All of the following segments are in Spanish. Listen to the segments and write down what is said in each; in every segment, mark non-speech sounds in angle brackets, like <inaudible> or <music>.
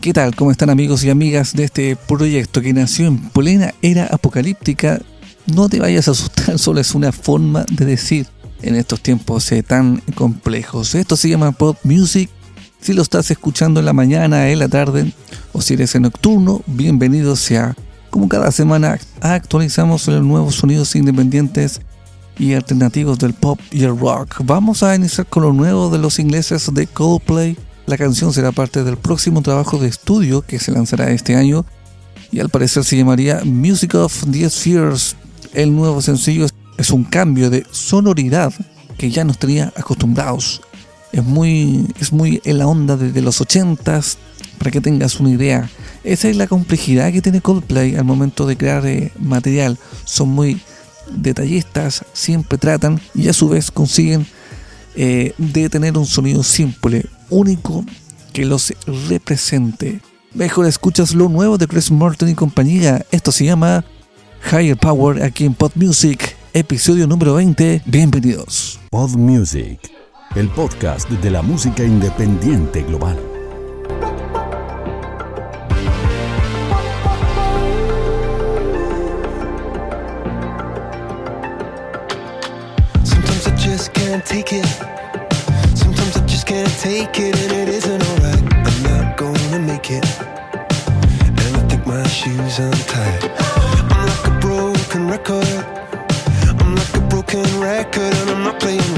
¿Qué tal? ¿Cómo están amigos y amigas de este proyecto que nació en plena era apocalíptica? No te vayas a asustar, <laughs> solo es una forma de decir en estos tiempos eh, tan complejos. Esto se llama pop music. Si lo estás escuchando en la mañana, en la tarde o si eres en nocturno, bienvenido sea. Como cada semana actualizamos los nuevos sonidos independientes y alternativos del pop y el rock. Vamos a iniciar con lo nuevo de los ingleses de Coldplay. La canción será parte del próximo trabajo de estudio que se lanzará este año y al parecer se llamaría Music of the Spheres. El nuevo sencillo es un cambio de sonoridad que ya nos tenía acostumbrados. Es muy, es muy en la onda de, los 80s, para que tengas una idea. Esa es la complejidad que tiene Coldplay al momento de crear eh, material. Son muy detallistas, siempre tratan y a su vez consiguen eh, de tener un sonido simple, único, que los represente. Mejor escuchas lo nuevo de Chris Martin y compañía. Esto se llama Higher Power aquí en Pod Music, episodio número 20. Bienvenidos. Pod Music, el podcast de la música independiente global. Sometimes I just can't take it. My shoes. I'm like a broken record. I'm like a broken record, and I'm not playing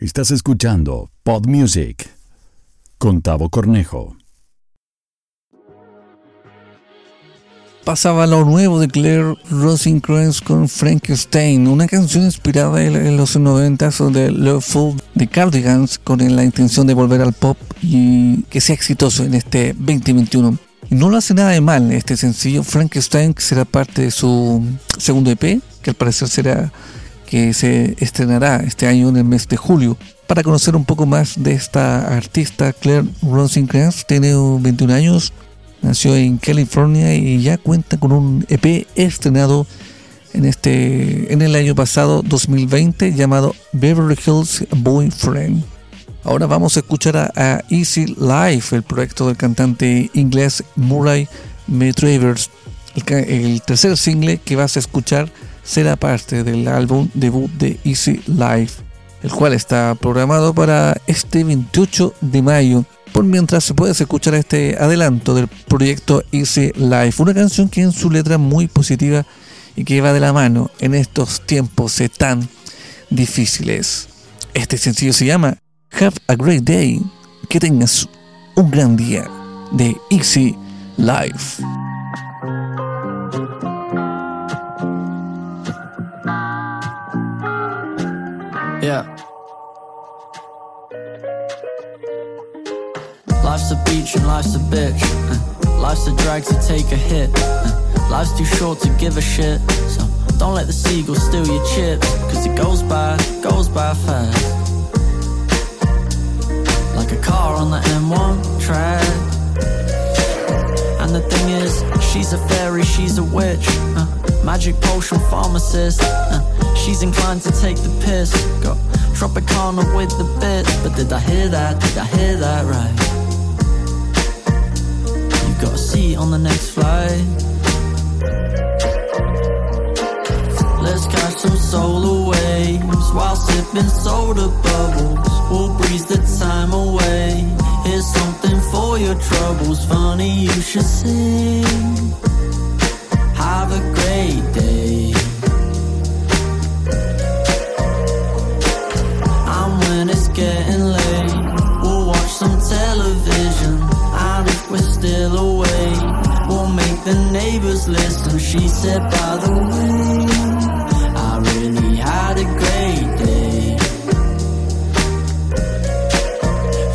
Estás escuchando Pod Music con Tavo Cornejo. Pasaba lo nuevo de Claire Rosencrantz con Frankenstein, una canción inspirada en, los 90 de Love Fool de Cardigans con la intención de volver al pop y que sea exitoso en este 2021. Y no lo hace nada de mal este sencillo, Frankenstein, que será parte de su segundo EP, que al parecer será que se estrenará este año en el mes de julio. Para conocer un poco más de esta artista, Claire Rosencrantz tiene 21 años, nació en California y ya cuenta con un EP estrenado en este en el año pasado 2020 llamado Beverly Hills Boyfriend. Ahora vamos a escuchar a, a Easy Life, el proyecto del cantante inglés Murray Travers. El, el tercer single que vas a escuchar será parte del álbum debut de Easy Life, el cual está programado para este 28 de mayo. Por mientras puedes escuchar este adelanto del proyecto Easy Life, una canción que en su letra muy positiva y que va de la mano en estos tiempos tan difíciles. Este sencillo se llama Have a Great Day. Que tengas un gran día de Easy Life. Yeah. Life's a beach and life's a bitch. Uh, Life's a drag to take a hit. Uh, Life's too short to give a shit. So don't let the seagulls steal your chips. Cause it goes by, goes by fast. Like a car on the M1 track. And the thing is, she's a fairy, she's a witch. Uh, magic potion pharmacist. Uh, she's inclined to take the piss. Got Tropicana with the bits. But did I hear that? Did I hear that right? You got a seat on the next flight. Let's catch some solar waves while sipping soda bubbles. We'll breeze the time away. Here's something for your troubles. Funny you should sing. Have a great day. And when it's getting late, we'll watch some television. And if we're still awake, we'll make the neighbors listen. She said, by the way, I really had a great day.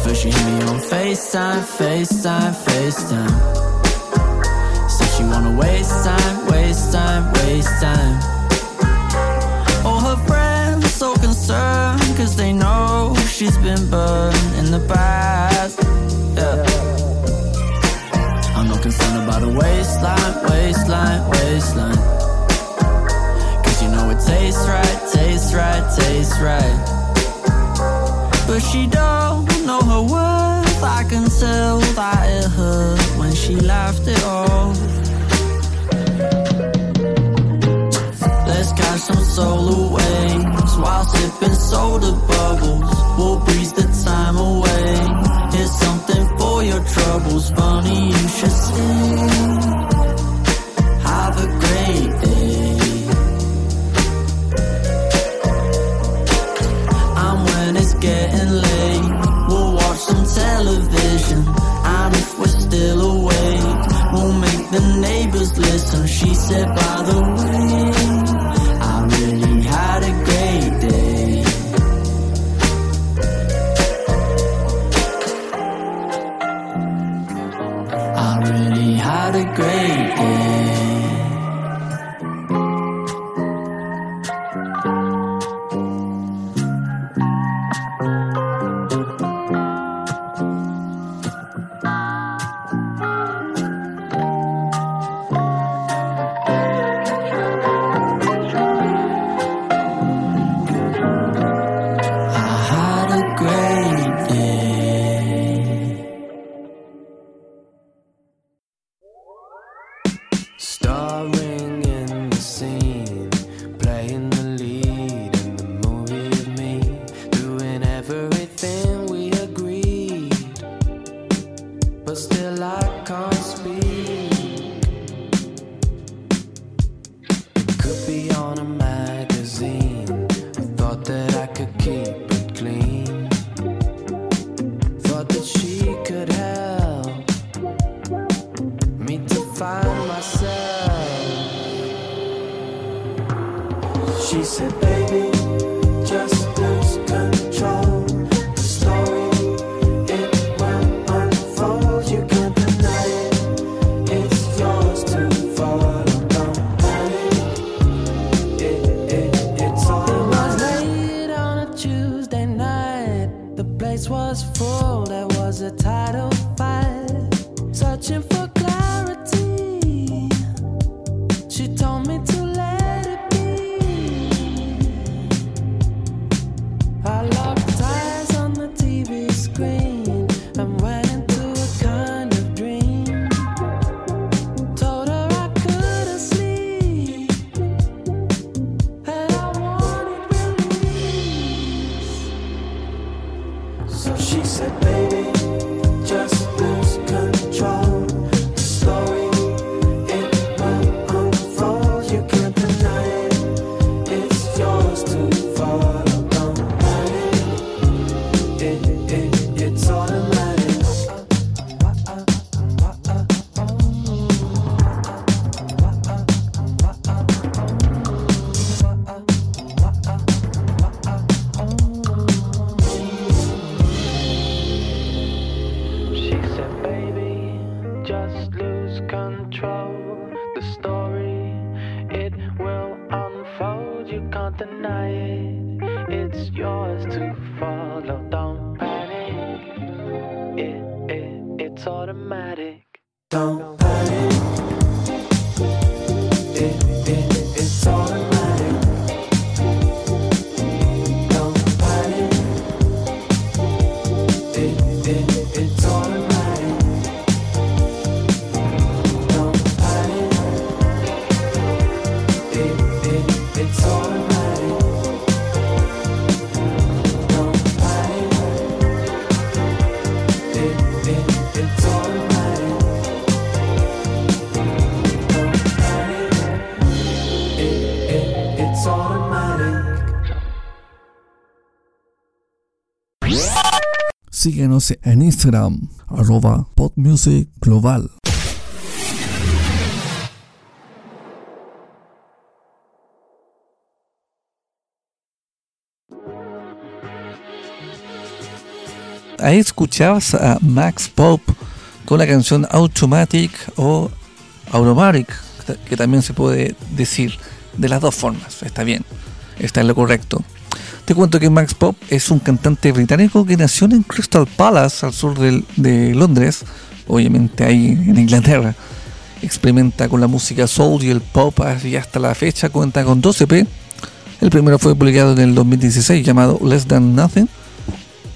First, me on FaceTime, FaceTime, FaceTime. Waste time, waste time, waste time. All her friends so concerned, cause they know she's been burned in the past. Yeah. I'm not concerned about a waistline, waistline, waistline. Cause you know it tastes right, tastes right, tastes right. But she don't know her worth. I can tell that it hurt when she laughed it off. Some solar waves while sipping soda bubbles. We'll breeze the time away. Here's something for your troubles. Funny you should say. Have a great day. And when it's getting late, we'll watch some television. And if we're still awake, we'll make the neighbors listen. She said, by the way, Síguenos en Instagram, arroba ahí escuchabas a Max Pop con la canción Automatic o Automatic, que también se puede decir de las dos formas. Está bien, está en lo correcto. Te cuento que Max Pop es un cantante británico que nació en Crystal Palace, al sur del- de Londres, obviamente ahí en Inglaterra. Experimenta con la música soul y el pop y hasta la fecha cuenta con 12 EP. El primero fue publicado en el 2016 llamado Less Than Nothing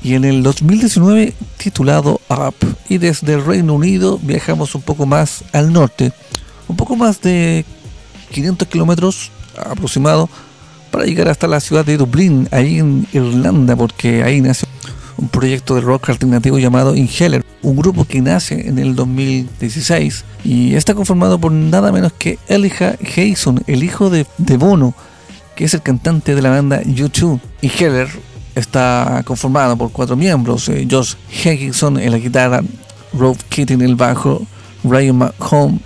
y en el 2019 titulado Up. Y desde el Reino Unido viajamos un poco más al norte, un poco más de 500 kilómetros aproximado para llegar hasta la ciudad de Dublín, ahí en Irlanda, porque ahí nació un proyecto de rock alternativo llamado Inhaler, un grupo que nace en el 2016 y está conformado por nada menos que Elijah Jason, el hijo de, Bono, que es el cantante de la banda U2. Inhaler está conformado por cuatro miembros, eh, Josh Higginson en la guitarra, Rob Kitty en el bajo, Ryan McHome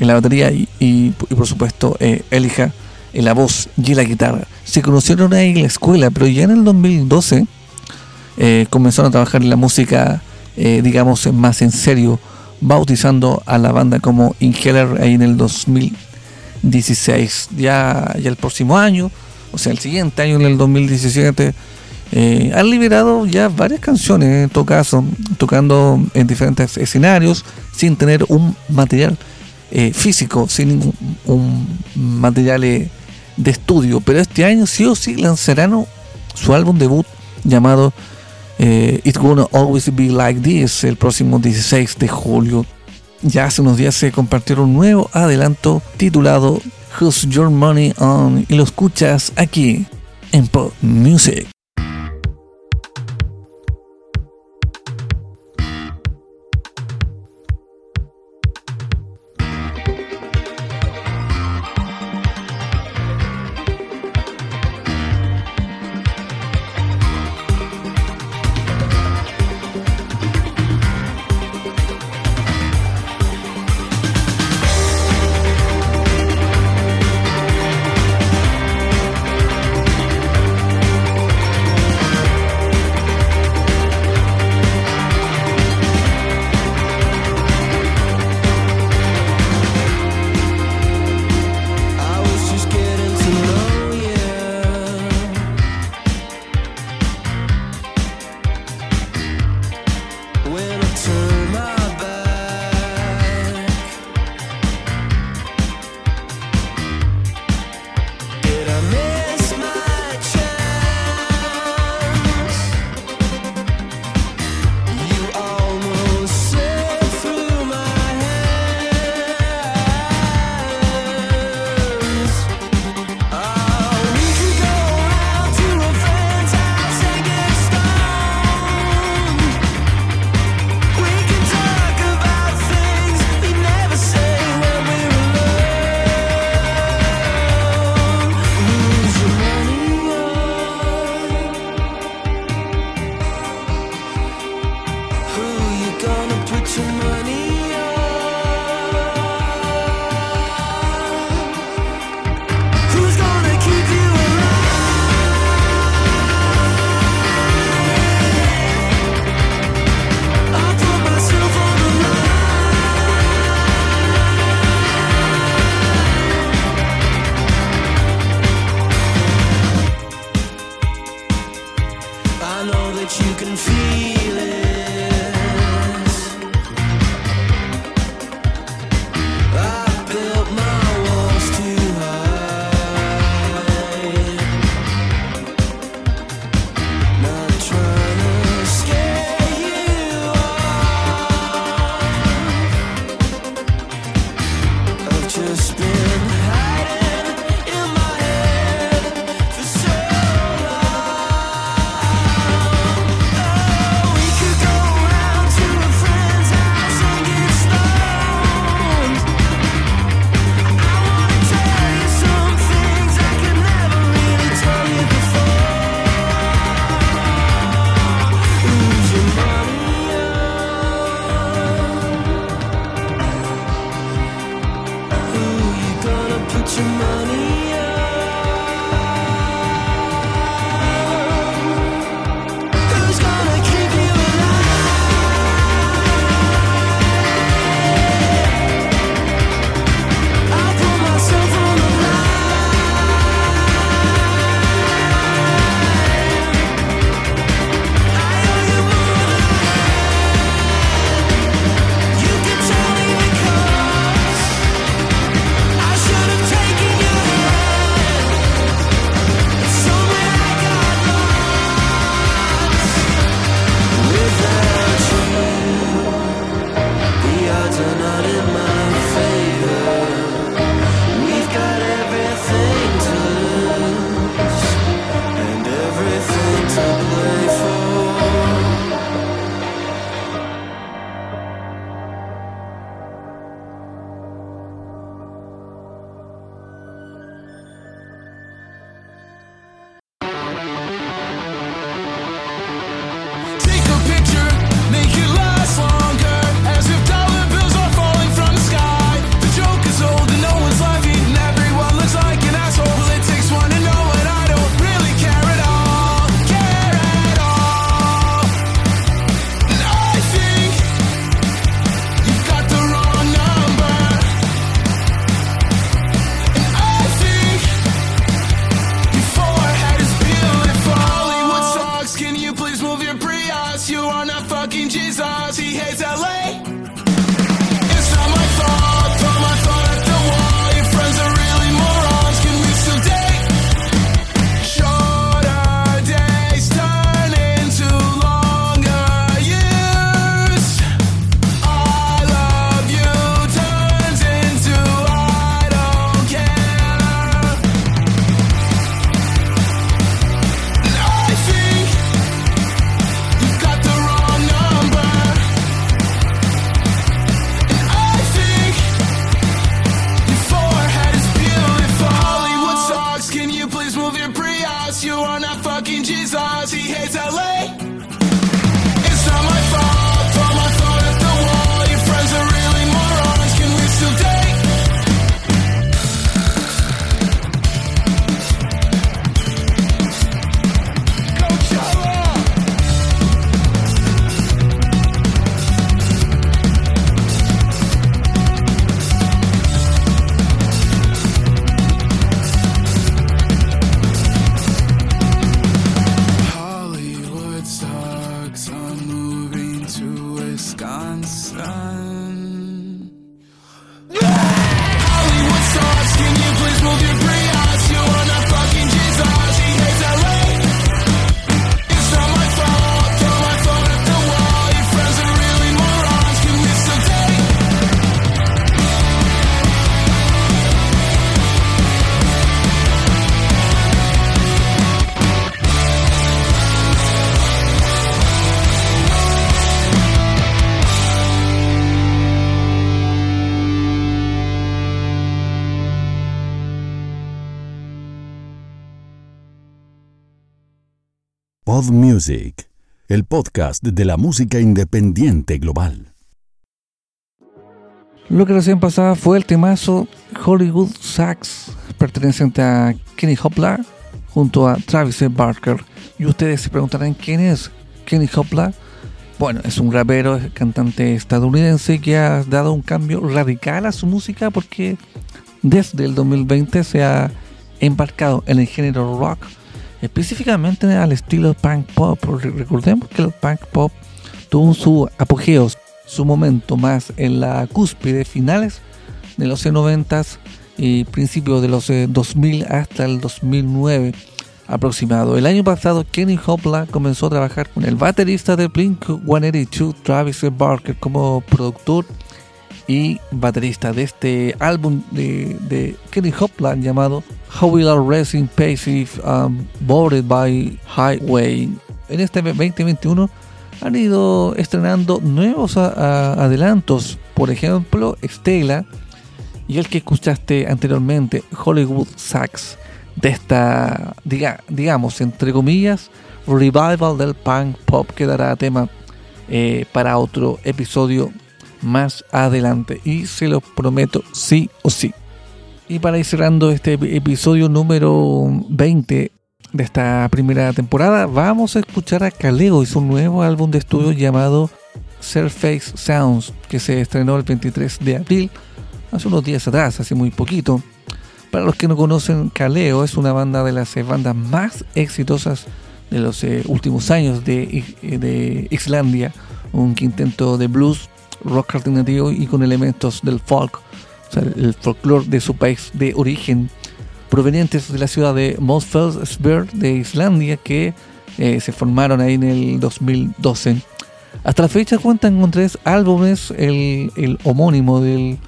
en la batería y, y- y por supuesto eh, Elijah en la voz y la guitarra. Se conocieron ahí en la escuela, pero ya en el 2012 eh, comenzaron a trabajar en la música, eh, digamos, más en serio, bautizando a la banda como Inhaler ahí en el 2016. Ya, el próximo año, o sea, el siguiente año, en el 2017, eh, han liberado ya varias canciones, en todo caso, tocando en diferentes escenarios, sin tener un material eh, físico, sin un material de estudio. Pero este año sí o sí lanzarán su álbum debut llamado eh, It's Gonna Always Be Like This el próximo 16 de julio. Ya hace unos días se compartieron un nuevo adelanto titulado Who's Your Money On y lo escuchas aquí en Pop Music. please move your Prius. You are not fucking Jesus. He hates LA. Pod Music, el podcast de la música independiente global. Lo que recién pasaba fue el temazo Hollywood Sax, perteneciente a Kenny Hopla junto a Travis Barker. Y ustedes se preguntarán quién es Kenny Hopla. Bueno, es un rapero, cantante estadounidense que ha dado un cambio radical a su música porque desde el 2020 se ha embarcado en el género rock, específicamente al estilo punk pop. Re- Recordemos que el punk pop tuvo su apogeo, su momento más en la cúspide finales de los 90 y principios de los eh, 2000 hasta el 2009 aproximado. El año pasado Kenny Hopla comenzó a trabajar con el baterista de Blink 182 Travis Barker como productor y baterista de este álbum de, de Kenny Hopla llamado How Will Our Racing Passive um, Boarded by Highway. En este 2021 han ido estrenando nuevos adelantos, por ejemplo, Stella y el que escuchaste anteriormente, Hollywood Sax, de esta, diga, digamos, entre comillas, revival del punk pop que dará tema eh, para otro episodio más adelante y se lo prometo sí o sí. Y para ir cerrando este ep- episodio número 20 de esta primera temporada, vamos a escuchar a Kaleo y su nuevo álbum de estudio llamado Surface Sounds, que se estrenó el 23 de abril, hace unos días atrás, hace muy poquito. Para los que no conocen, Kaleo es una banda de las bandas más exitosas de los eh, últimos años de, de Islandia, un quinteto de blues, rock alternativo y con elementos del folk, o sea, el folclore de su país de origen, provenientes de la ciudad de Mosfellsberg de Islandia, que eh, se formaron ahí en el 2012. Hasta la fecha cuentan con tres álbumes, el, el homónimo del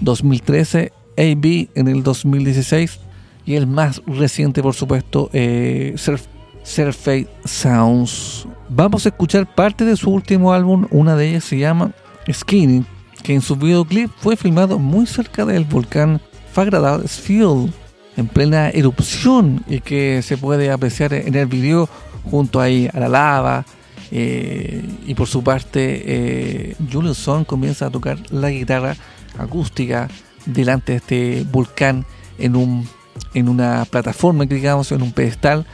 2013, AB en el 2016 y el más reciente, por supuesto, eh, Surf- Surface Sounds. Vamos a escuchar parte de su último álbum, una de ellas se llama Skinny, que en su videoclip fue filmado muy cerca del volcán Fagradalsfjall, en plena erupción, y que se puede apreciar en el video junto ahí a la lava. eh, y por su parte, eh, Julius comienza a tocar la guitarra acústica delante de este volcán en, un, en una plataforma, digamos, en un pedestal.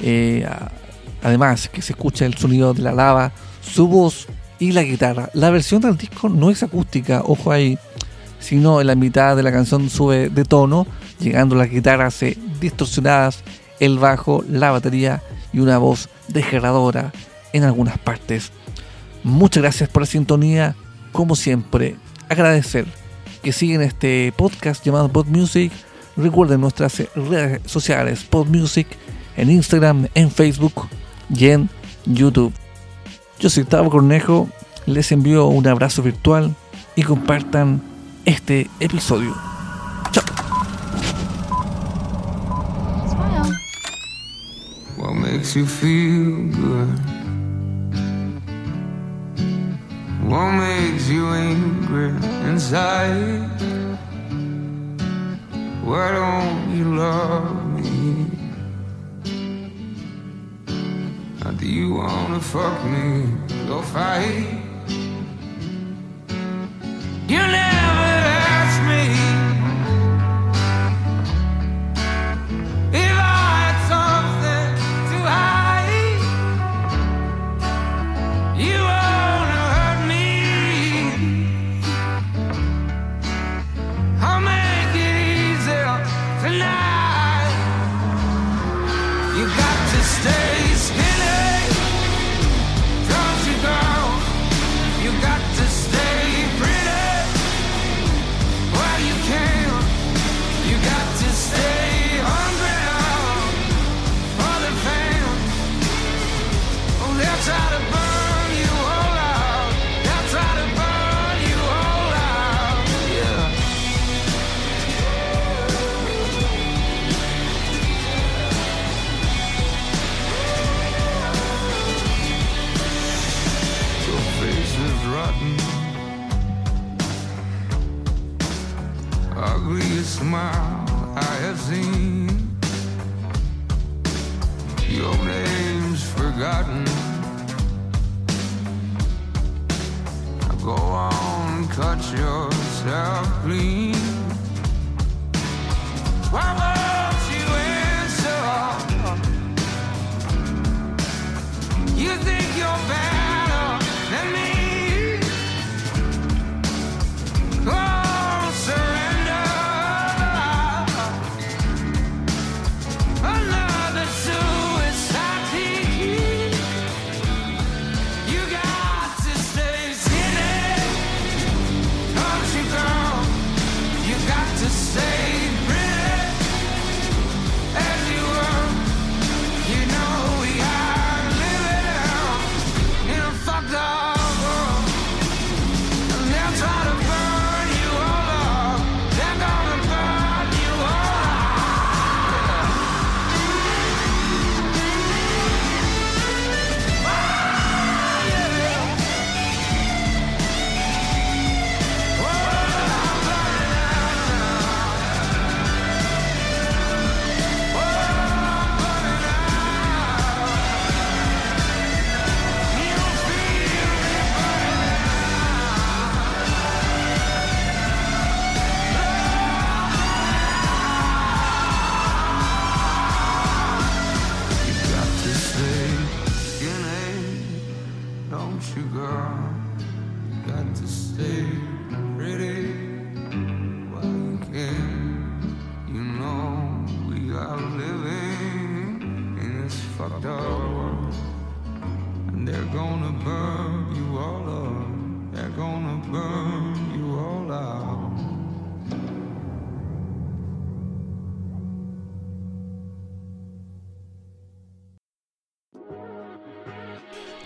Eh, además, que se escucha el sonido de la lava, su voz y la guitarra. La versión del disco no es acústica, ojo ahí, sino en la mitad de la canción sube de tono, llegando las guitarras eh, distorsionadas, el bajo, la batería y una voz desgarradora en algunas partes. Muchas gracias por la sintonía, como siempre, agradecer que siguen este podcast llamado Pod Music. Recuerden nuestras eh, redes sociales, Pod Music, en Instagram, en Facebook y en YouTube. Yo soy Tavo Cornejo, les envío un abrazo virtual y compartan este episodio. Chao. What makes you feel good? What makes you angry? Why don't you love me? Do you wanna fuck me or fight? You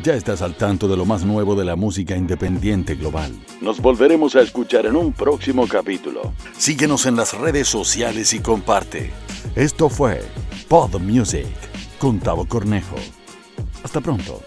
Ya estás al tanto de lo más nuevo de la música independiente global. Nos volveremos a escuchar en un próximo capítulo. Síguenos en las redes sociales y comparte. Esto fue Pod Music con Tavo Cornejo. Hasta pronto.